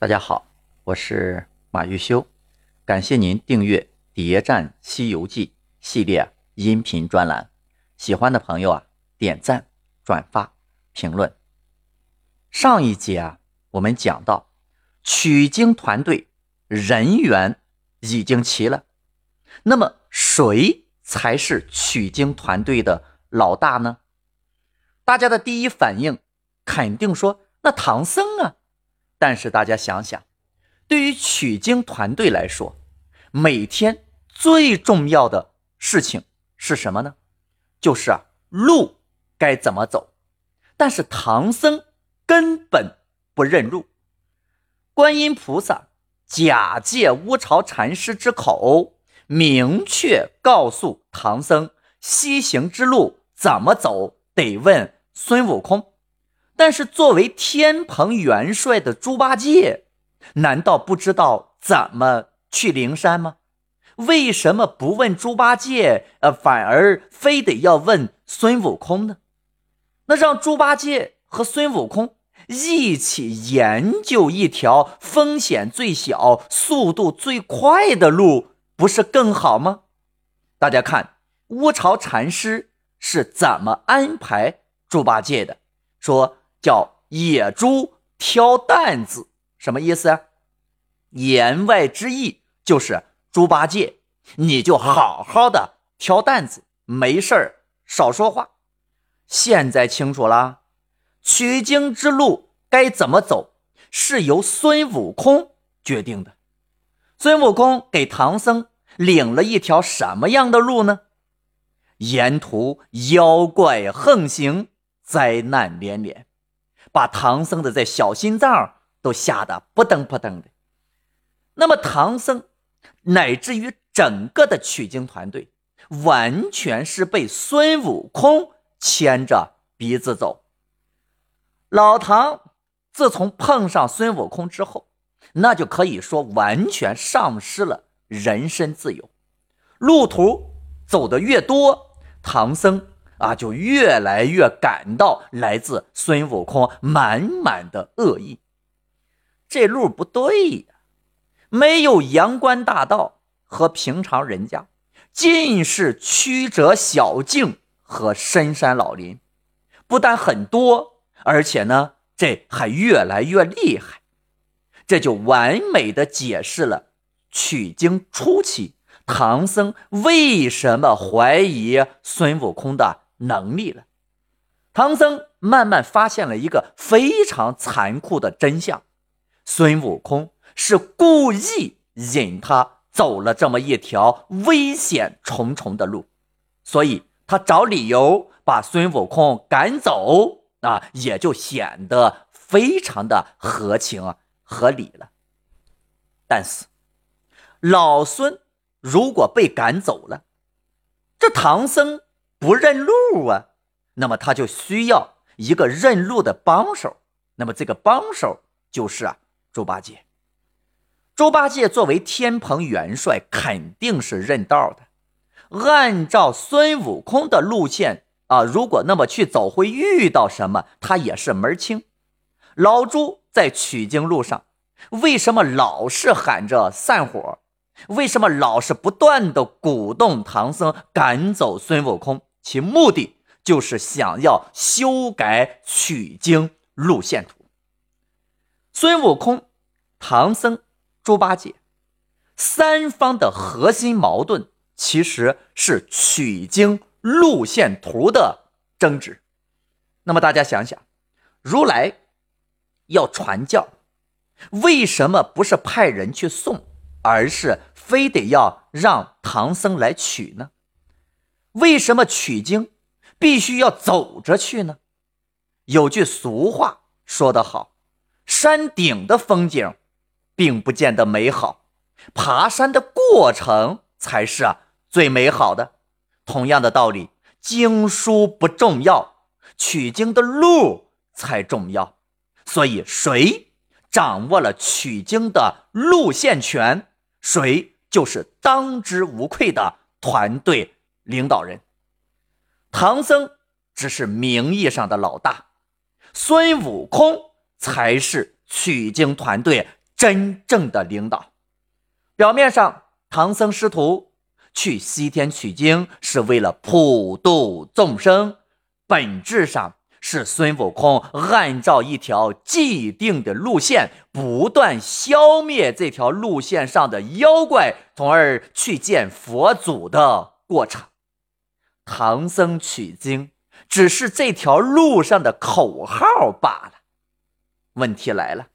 大家好，我是马玉修，感谢您订阅《谍战西游记》系列音频专栏。喜欢的朋友啊，点赞、转发、评论。上一节啊，我们讲到取经团队人员已经齐了，那么谁才是取经团队的老大呢？大家的第一反应肯定说，那唐僧啊。但是大家想想，对于取经团队来说，每天最重要的事情是什么呢？就是啊，路该怎么走。但是唐僧根本不认路。观音菩萨假借乌巢禅师之口，明确告诉唐僧，西行之路怎么走，得问孙悟空。但是，作为天蓬元帅的猪八戒，难道不知道怎么去灵山吗？为什么不问猪八戒，呃，反而非得要问孙悟空呢？那让猪八戒和孙悟空一起研究一条风险最小、速度最快的路，不是更好吗？大家看，乌巢禅师是怎么安排猪八戒的？说。叫野猪挑担子，什么意思啊？言外之意就是猪八戒，你就好好的挑担子，没事儿少说话。现在清楚了，取经之路该怎么走，是由孙悟空决定的。孙悟空给唐僧领了一条什么样的路呢？沿途妖怪横行，灾难连连。把唐僧的这小心脏都吓得扑腾扑腾的。那么唐僧乃至于整个的取经团队，完全是被孙悟空牵着鼻子走。老唐自从碰上孙悟空之后，那就可以说完全丧失了人身自由。路途走的越多，唐僧。啊，就越来越感到来自孙悟空满满的恶意。这路不对呀，没有阳关大道和平常人家，尽是曲折小径和深山老林，不但很多，而且呢，这还越来越厉害。这就完美的解释了取经初期唐僧为什么怀疑孙悟空的。能力了，唐僧慢慢发现了一个非常残酷的真相：孙悟空是故意引他走了这么一条危险重重的路，所以他找理由把孙悟空赶走啊，也就显得非常的合情合理了。但是老孙如果被赶走了，这唐僧。不认路啊，那么他就需要一个认路的帮手。那么这个帮手就是啊，猪八戒。猪八戒作为天蓬元帅，肯定是认道的。按照孙悟空的路线啊，如果那么去走，会遇到什么，他也是门清。老猪在取经路上，为什么老是喊着散伙？为什么老是不断的鼓动唐僧赶走孙悟空？其目的就是想要修改取经路线图。孙悟空、唐僧、猪八戒三方的核心矛盾，其实是取经路线图的争执。那么大家想想，如来要传教，为什么不是派人去送，而是非得要让唐僧来取呢？为什么取经必须要走着去呢？有句俗话说得好：“山顶的风景并不见得美好，爬山的过程才是最美好的。”同样的道理，经书不重要，取经的路才重要。所以，谁掌握了取经的路线权，谁就是当之无愧的团队。领导人，唐僧只是名义上的老大，孙悟空才是取经团队真正的领导。表面上，唐僧师徒去西天取经是为了普度众生，本质上。是孙悟空按照一条既定的路线，不断消灭这条路线上的妖怪，从而去见佛祖的过程。唐僧取经只是这条路上的口号罢了。问题来了，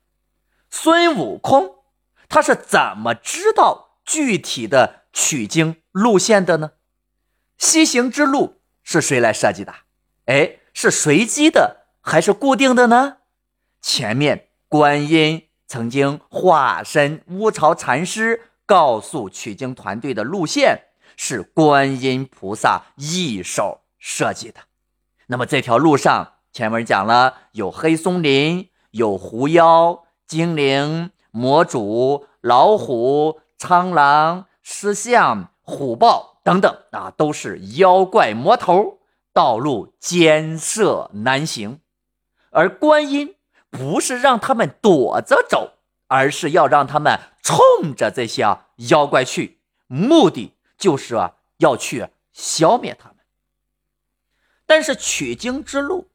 孙悟空他是怎么知道具体的取经路线的呢？西行之路是谁来设计的？哎。是随机的还是固定的呢？前面观音曾经化身乌巢禅师，告诉取经团队的路线是观音菩萨一手设计的。那么这条路上，前文讲了有黑松林、有狐妖、精灵、魔主、老虎、苍狼、狮象、虎豹等等啊，都是妖怪魔头。道路艰涩难行，而观音不是让他们躲着走，而是要让他们冲着这些妖怪去，目的就是啊要去消灭他们。但是取经之路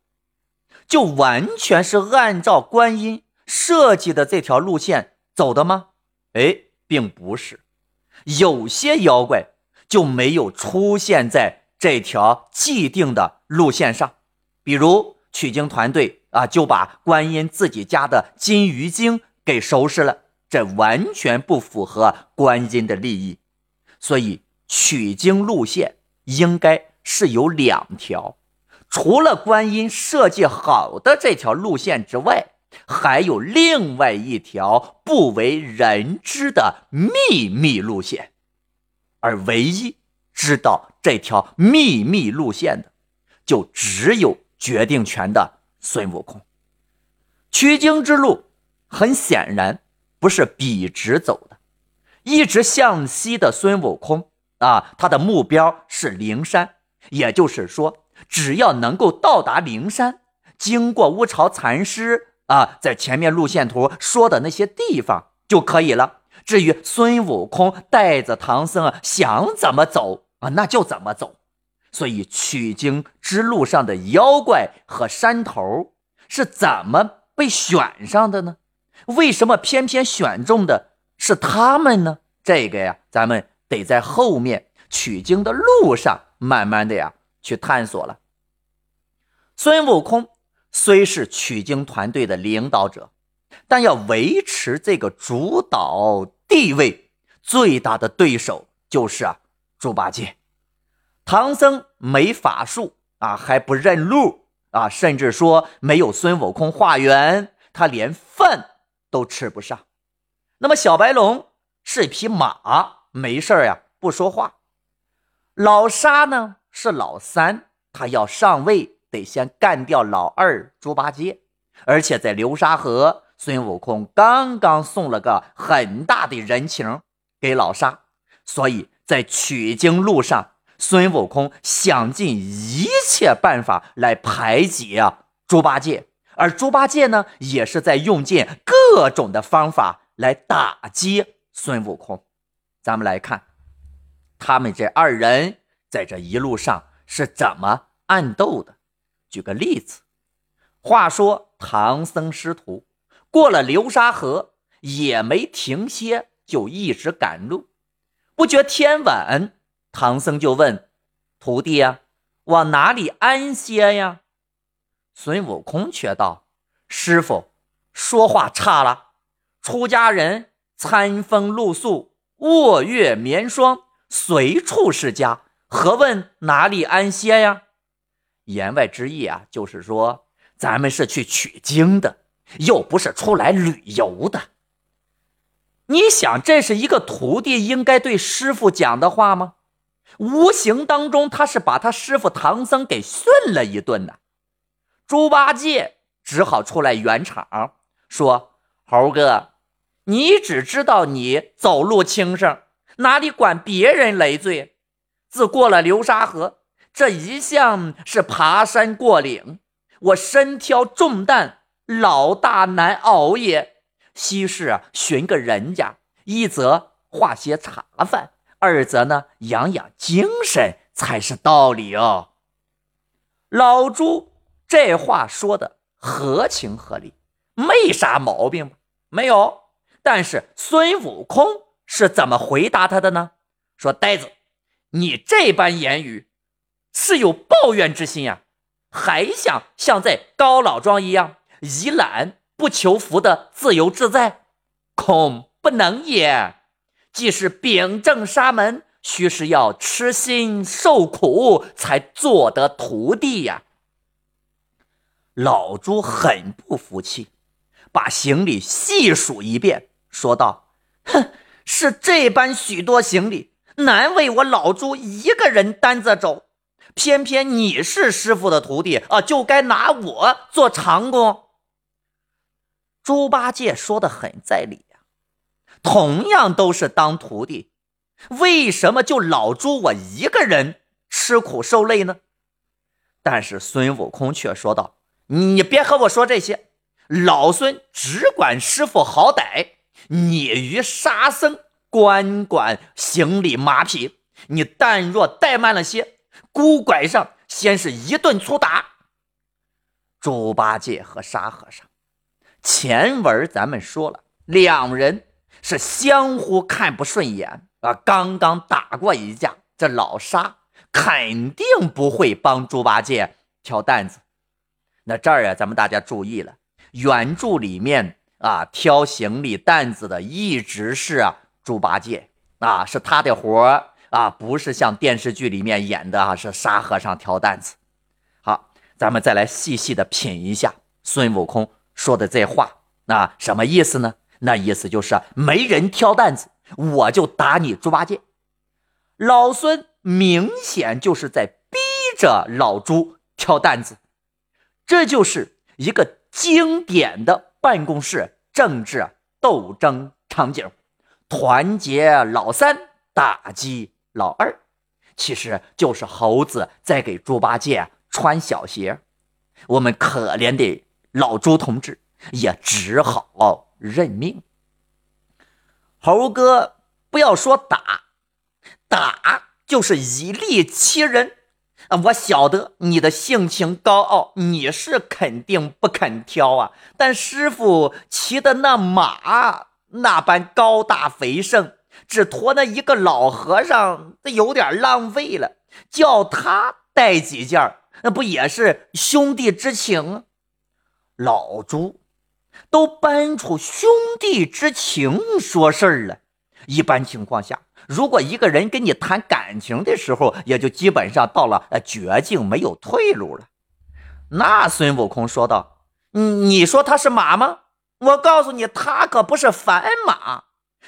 就完全是按照观音设计的这条路线走的吗？哎，并不是，有些妖怪就没有出现在。这条既定的路线上，比如取经团队啊，就把观音自己家的金鱼精给收拾了，这完全不符合观音的利益。所以取经路线应该是有两条，除了观音设计好的这条路线之外，还有另外一条不为人知的秘密路线，而唯一。知道这条秘密路线的，就只有决定权的孙悟空。取经之路很显然不是笔直走的，一直向西的孙悟空啊，他的目标是灵山，也就是说，只要能够到达灵山，经过乌巢禅师啊，在前面路线图说的那些地方就可以了。至于孙悟空带着唐僧想怎么走？啊，那就怎么走？所以取经之路上的妖怪和山头是怎么被选上的呢？为什么偏偏选中的是他们呢？这个呀，咱们得在后面取经的路上慢慢的呀去探索了。孙悟空虽是取经团队的领导者，但要维持这个主导地位，最大的对手就是啊。猪八戒，唐僧没法术啊，还不认路啊，甚至说没有孙悟空化缘，他连饭都吃不上。那么小白龙是一匹马，没事呀，不说话。老沙呢是老三，他要上位得先干掉老二猪八戒，而且在流沙河，孙悟空刚刚送了个很大的人情给老沙，所以。在取经路上，孙悟空想尽一切办法来排挤啊猪八戒，而猪八戒呢，也是在用尽各种的方法来打击孙悟空。咱们来看，他们这二人在这一路上是怎么暗斗的。举个例子，话说唐僧师徒过了流沙河，也没停歇，就一直赶路。不觉天晚，唐僧就问徒弟呀：“往哪里安歇呀？”孙悟空却道：“师傅，说话差了。出家人餐风露宿，卧月眠霜，随处是家，何问哪里安歇呀？”言外之意啊，就是说咱们是去取经的，又不是出来旅游的。你想，这是一个徒弟应该对师傅讲的话吗？无形当中，他是把他师傅唐僧给训了一顿呢。猪八戒只好出来圆场，说：“猴哥，你只知道你走路轻省，哪里管别人累赘？自过了流沙河，这一向是爬山过岭，我身挑重担，老大难熬也。”西是寻个人家，一则化些茶饭，二则呢养养精神才是道理哦。老朱这话说的合情合理，没啥毛病吧？没有。但是孙悟空是怎么回答他的呢？说呆子，你这般言语是有抱怨之心呀？还想像在高老庄一样以懒不求福的自由自在？恐不能也。既是秉正沙门，须是要吃心受苦才做得徒弟呀。老朱很不服气，把行李细数一遍。说道：“哼，是这般许多行李，难为我老朱一个人担着走。偏偏你是师傅的徒弟啊，就该拿我做长工。”猪八戒说的很在理呀，同样都是当徒弟，为什么就老朱我一个人吃苦受累呢？但是孙悟空却说道：“你别和我说这些，老孙只管师傅好歹。”你与沙僧管管行李马匹，你但若怠慢了些，孤拐上先是一顿粗打。猪八戒和沙和尚，前文咱们说了，两人是相互看不顺眼啊，刚刚打过一架，这老沙肯定不会帮猪八戒挑担子。那这儿啊，咱们大家注意了，原著里面。啊，挑行李担子的一直是猪八戒啊，是他的活啊，不是像电视剧里面演的啊，是沙和尚挑担子。好，咱们再来细细的品一下孙悟空说的这话，那什么意思呢？那意思就是没人挑担子，我就打你猪八戒。老孙明显就是在逼着老猪挑担子，这就是一个经典的。办公室政治斗争场景，团结老三，打击老二，其实就是猴子在给猪八戒穿小鞋。我们可怜的老猪同志也只好认命。猴哥，不要说打，打就是以力欺人。啊，我晓得你的性情高傲，你是肯定不肯挑啊。但师傅骑的那马那般高大肥盛，只驮那一个老和尚，这有点浪费了。叫他带几件那不也是兄弟之情？老朱都搬出兄弟之情说事儿了。一般情况下。如果一个人跟你谈感情的时候，也就基本上到了呃绝境，没有退路了。那孙悟空说道：“你你说他是马吗？我告诉你，他可不是凡马，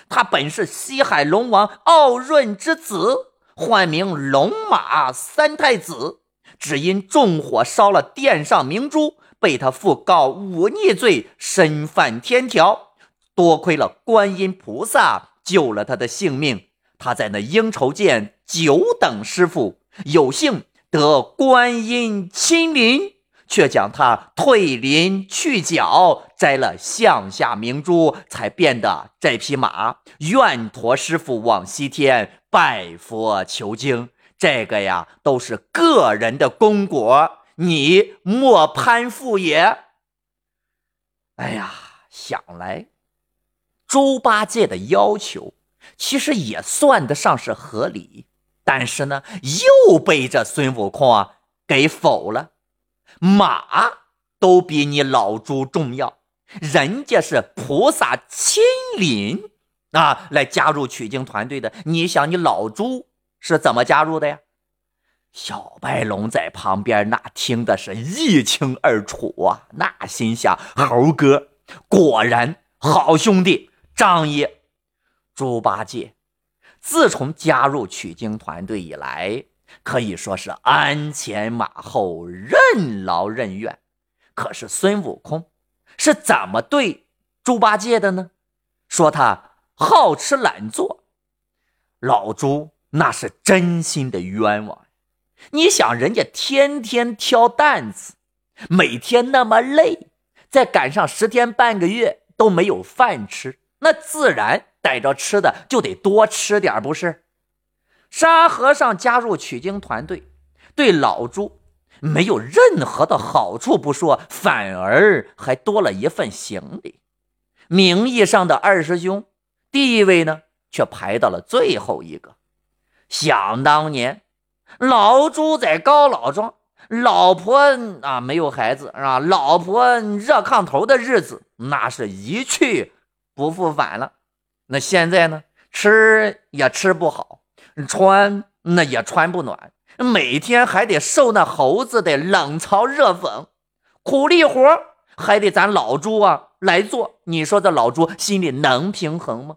他本是西海龙王傲润之子，唤名龙马三太子。只因纵火烧了殿上明珠，被他父告忤逆罪，身犯天条。多亏了观音菩萨救了他的性命。”他在那应酬见九等师傅，有幸得观音亲临，却将他退林去角，摘了项下明珠，才变得这匹马。愿驮师傅往西天拜佛求经。这个呀，都是个人的功果，你莫攀附也。哎呀，想来猪八戒的要求。其实也算得上是合理，但是呢，又被这孙悟空啊给否了。马都比你老猪重要，人家是菩萨亲临啊来加入取经团队的。你想，你老猪是怎么加入的呀？小白龙在旁边那听的是一清二楚啊，那心想：猴哥果然好兄弟，仗义。猪八戒自从加入取经团队以来，可以说是鞍前马后，任劳任怨。可是孙悟空是怎么对猪八戒的呢？说他好吃懒做。老猪那是真心的冤枉。你想，人家天天挑担子，每天那么累，再赶上十天半个月。都没有饭吃，那自然逮着吃的就得多吃点，不是？沙和尚加入取经团队，对老朱没有任何的好处不说，反而还多了一份行李。名义上的二师兄，地位呢却排到了最后一个。想当年，老朱在高老庄，老婆啊没有孩子啊？老婆热炕头的日子，那是一去不复返了。那现在呢，吃也吃不好。穿那也穿不暖，每天还得受那猴子的冷嘲热讽，苦力活还得咱老朱啊来做。你说这老朱心里能平衡吗？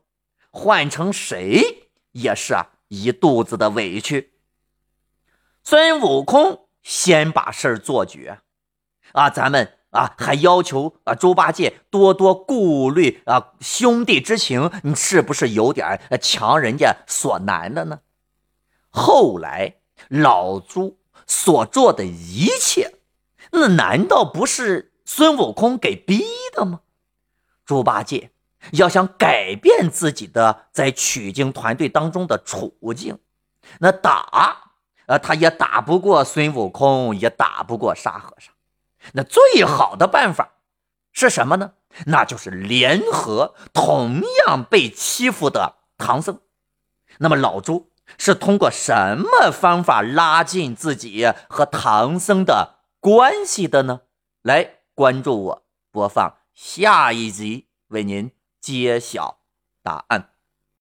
换成谁也是啊一肚子的委屈。孙悟空先把事儿做绝，啊，咱们啊还要求啊猪八戒多多顾虑啊兄弟之情，你是不是有点强人家所难了呢？后来老猪所做的一切，那难道不是孙悟空给逼的吗？猪八戒要想改变自己的在取经团队当中的处境，那打啊他也打不过孙悟空，也打不过沙和尚。那最好的办法是什么呢？那就是联合同样被欺负的唐僧。那么老朱。是通过什么方法拉近自己和唐僧的关系的呢？来关注我，播放下一集，为您揭晓答案。